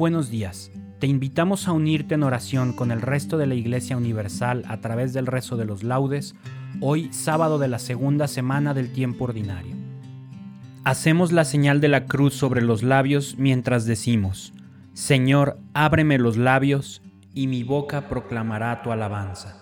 Buenos días. Te invitamos a unirte en oración con el resto de la Iglesia Universal a través del rezo de los laudes, hoy sábado de la segunda semana del tiempo ordinario. Hacemos la señal de la cruz sobre los labios mientras decimos, Señor, ábreme los labios y mi boca proclamará tu alabanza.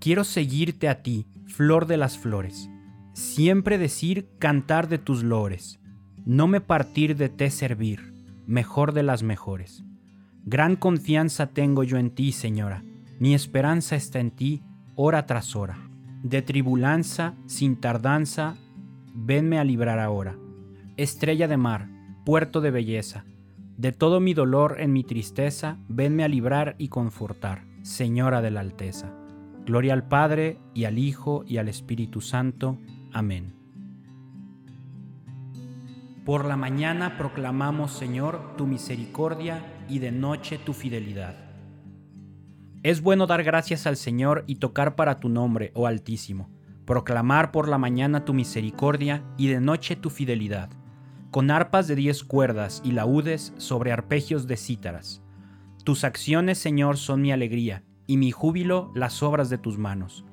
Quiero seguirte a ti, flor de las flores, siempre decir cantar de tus lores, no me partir de te servir mejor de las mejores. Gran confianza tengo yo en ti, Señora. Mi esperanza está en ti, hora tras hora. De tribulanza, sin tardanza, venme a librar ahora. Estrella de mar, puerto de belleza, de todo mi dolor en mi tristeza, venme a librar y confortar, Señora de la Alteza. Gloria al Padre, y al Hijo, y al Espíritu Santo. Amén. Por la mañana proclamamos, Señor, tu misericordia y de noche tu fidelidad. Es bueno dar gracias al Señor y tocar para tu nombre, oh Altísimo, proclamar por la mañana tu misericordia y de noche tu fidelidad, con arpas de diez cuerdas y laúdes sobre arpegios de cítaras. Tus acciones, Señor, son mi alegría, y mi júbilo las obras de tus manos.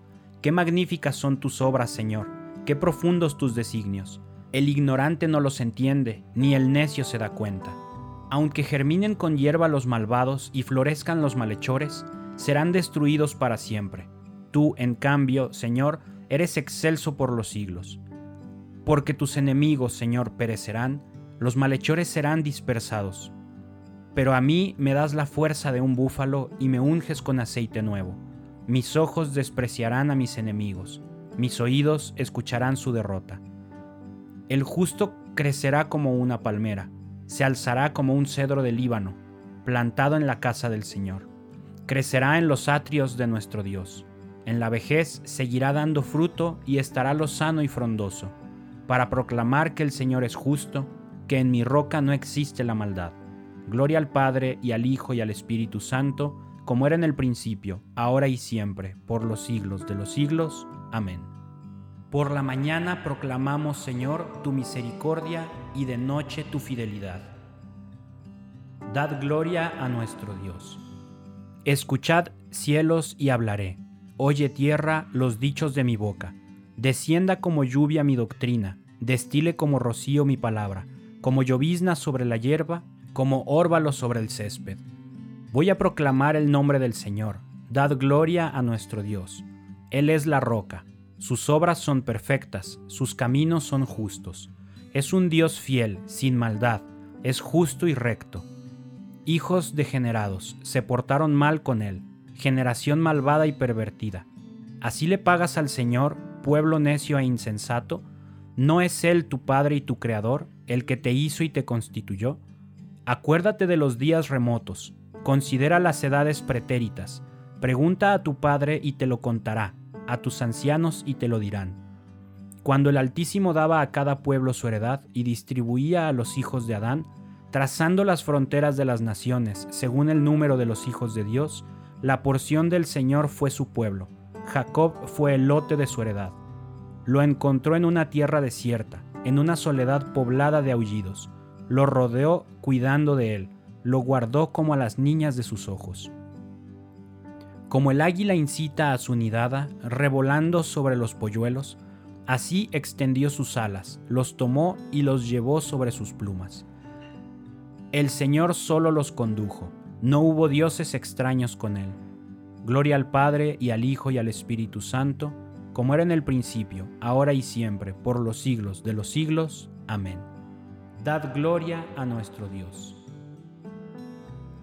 Qué magníficas son tus obras, Señor, qué profundos tus designios. El ignorante no los entiende, ni el necio se da cuenta. Aunque germinen con hierba los malvados y florezcan los malhechores, serán destruidos para siempre. Tú, en cambio, Señor, eres excelso por los siglos. Porque tus enemigos, Señor, perecerán, los malhechores serán dispersados. Pero a mí me das la fuerza de un búfalo y me unges con aceite nuevo. Mis ojos despreciarán a mis enemigos, mis oídos escucharán su derrota. El justo crecerá como una palmera, se alzará como un cedro del Líbano, plantado en la casa del Señor. Crecerá en los atrios de nuestro Dios. En la vejez seguirá dando fruto y estará lozano y frondoso, para proclamar que el Señor es justo, que en mi roca no existe la maldad. Gloria al Padre y al Hijo y al Espíritu Santo, como era en el principio, ahora y siempre, por los siglos de los siglos. Amén. Por la mañana proclamamos, Señor, tu misericordia y de noche tu fidelidad. Dad gloria a nuestro Dios. Escuchad cielos y hablaré. Oye tierra los dichos de mi boca. Descienda como lluvia mi doctrina, destile como rocío mi palabra, como llovizna sobre la hierba, como órbalo sobre el césped. Voy a proclamar el nombre del Señor. Dad gloria a nuestro Dios. Él es la roca sus obras son perfectas, sus caminos son justos. Es un Dios fiel, sin maldad, es justo y recto. Hijos degenerados, se portaron mal con él, generación malvada y pervertida. ¿Así le pagas al Señor, pueblo necio e insensato? ¿No es Él tu Padre y tu Creador, el que te hizo y te constituyó? Acuérdate de los días remotos, considera las edades pretéritas, pregunta a tu Padre y te lo contará a tus ancianos y te lo dirán. Cuando el Altísimo daba a cada pueblo su heredad y distribuía a los hijos de Adán, Trazando las fronteras de las naciones, según el número de los hijos de Dios, la porción del Señor fue su pueblo. Jacob fue el lote de su heredad. Lo encontró en una tierra desierta, en una soledad poblada de aullidos. Lo rodeó cuidando de él, lo guardó como a las niñas de sus ojos. Como el águila incita a su nidada, revolando sobre los polluelos, así extendió sus alas, los tomó y los llevó sobre sus plumas. El Señor solo los condujo, no hubo dioses extraños con él. Gloria al Padre y al Hijo y al Espíritu Santo, como era en el principio, ahora y siempre, por los siglos de los siglos. Amén. Dad gloria a nuestro Dios.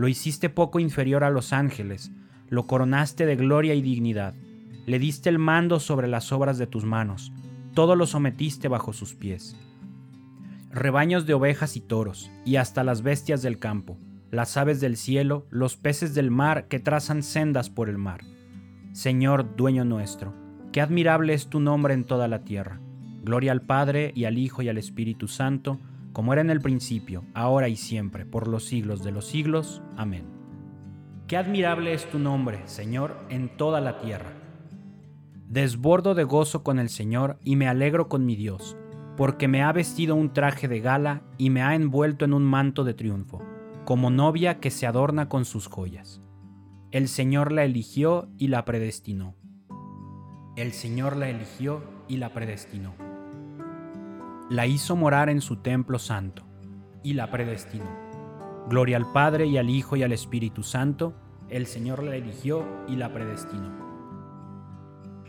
Lo hiciste poco inferior a los ángeles, lo coronaste de gloria y dignidad, le diste el mando sobre las obras de tus manos, todo lo sometiste bajo sus pies rebaños de ovejas y toros, y hasta las bestias del campo, las aves del cielo, los peces del mar que trazan sendas por el mar. Señor, dueño nuestro, qué admirable es tu nombre en toda la tierra. Gloria al Padre y al Hijo y al Espíritu Santo, como era en el principio, ahora y siempre, por los siglos de los siglos. Amén. Qué admirable es tu nombre, Señor, en toda la tierra. Desbordo de gozo con el Señor y me alegro con mi Dios porque me ha vestido un traje de gala y me ha envuelto en un manto de triunfo, como novia que se adorna con sus joyas. El Señor la eligió y la predestinó. El Señor la eligió y la predestinó. La hizo morar en su templo santo y la predestinó. Gloria al Padre y al Hijo y al Espíritu Santo, el Señor la eligió y la predestinó.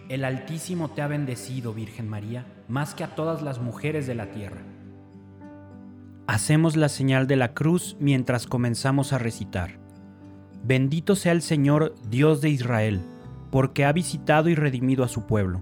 El Altísimo te ha bendecido, Virgen María, más que a todas las mujeres de la tierra. Hacemos la señal de la cruz mientras comenzamos a recitar. Bendito sea el Señor, Dios de Israel, porque ha visitado y redimido a su pueblo,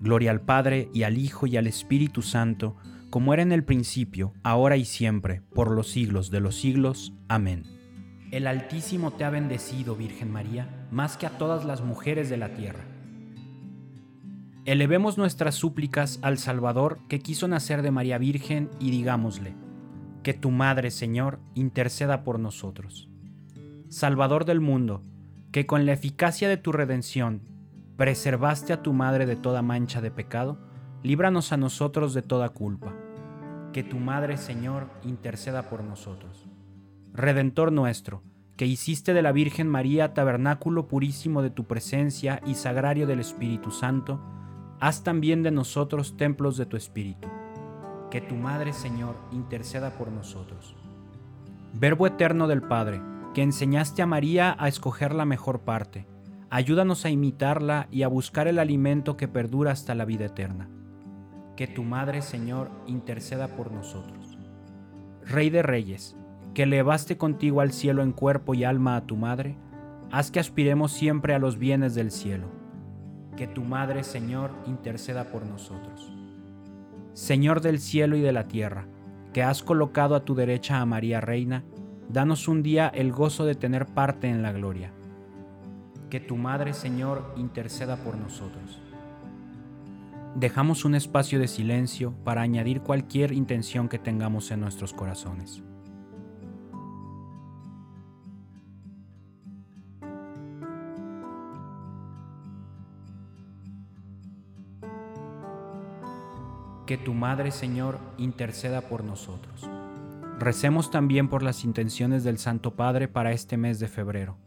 Gloria al Padre y al Hijo y al Espíritu Santo, como era en el principio, ahora y siempre, por los siglos de los siglos. Amén. El Altísimo te ha bendecido, Virgen María, más que a todas las mujeres de la tierra Elevemos nuestras súplicas al Salvador que quiso nacer de María Virgen y digámosle, que tu Madre, Señor, interceda por nosotros. Salvador del mundo, que con la eficacia de tu redención preservaste a tu Madre de toda mancha de pecado, líbranos a nosotros de toda culpa. Que tu Madre, Señor, interceda por nosotros. Redentor nuestro, que hiciste de la Virgen María tabernáculo purísimo de tu presencia y sagrario del Espíritu Santo, haz también de nosotros templos de tu Espíritu. Que tu Madre, Señor, interceda por nosotros. Verbo eterno del Padre, que enseñaste a María a escoger la mejor parte, ayúdanos a imitarla y a buscar el alimento que perdura hasta la vida eterna. Que tu Madre, Señor, interceda por nosotros. Rey de Reyes, que elevaste contigo al cielo en cuerpo y alma a tu Madre, haz que aspiremos siempre a los bienes del cielo que tu Madre, Señor, interceda por nosotros. Señor del cielo y de la tierra, que has colocado a tu derecha a María Reina, danos un día el gozo de tener parte en la gloria. Que tu Madre, Señor, interceda por nosotros. Dejamos un espacio de silencio para añadir cualquier intención que tengamos en nuestros corazones. Que tu Madre, Señor, interceda por nosotros. Recemos también por las intenciones del Santo Padre para este mes de febrero,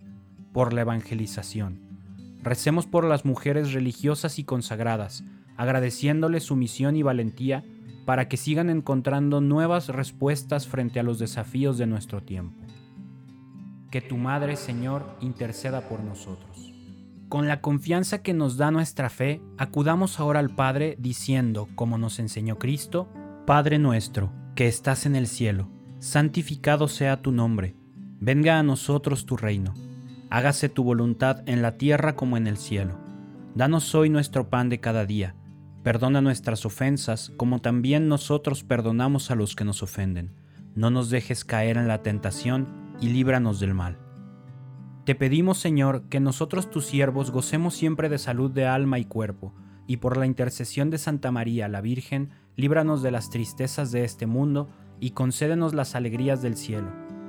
por la evangelización. Recemos por las mujeres religiosas y consagradas, agradeciéndoles su misión y valentía para que sigan encontrando nuevas respuestas frente a los desafíos de nuestro tiempo. Que tu Madre, Señor, interceda por nosotros. Con la confianza que nos da nuestra fe, acudamos ahora al Padre diciendo, como nos enseñó Cristo, Padre nuestro, que estás en el cielo, santificado sea tu nombre, venga a nosotros tu reino, hágase tu voluntad en la tierra como en el cielo. Danos hoy nuestro pan de cada día, perdona nuestras ofensas como también nosotros perdonamos a los que nos ofenden. No nos dejes caer en la tentación y líbranos del mal. Te pedimos, Señor, que nosotros tus siervos gocemos siempre de salud de alma y cuerpo, y por la intercesión de Santa María la Virgen, líbranos de las tristezas de este mundo y concédenos las alegrías del cielo.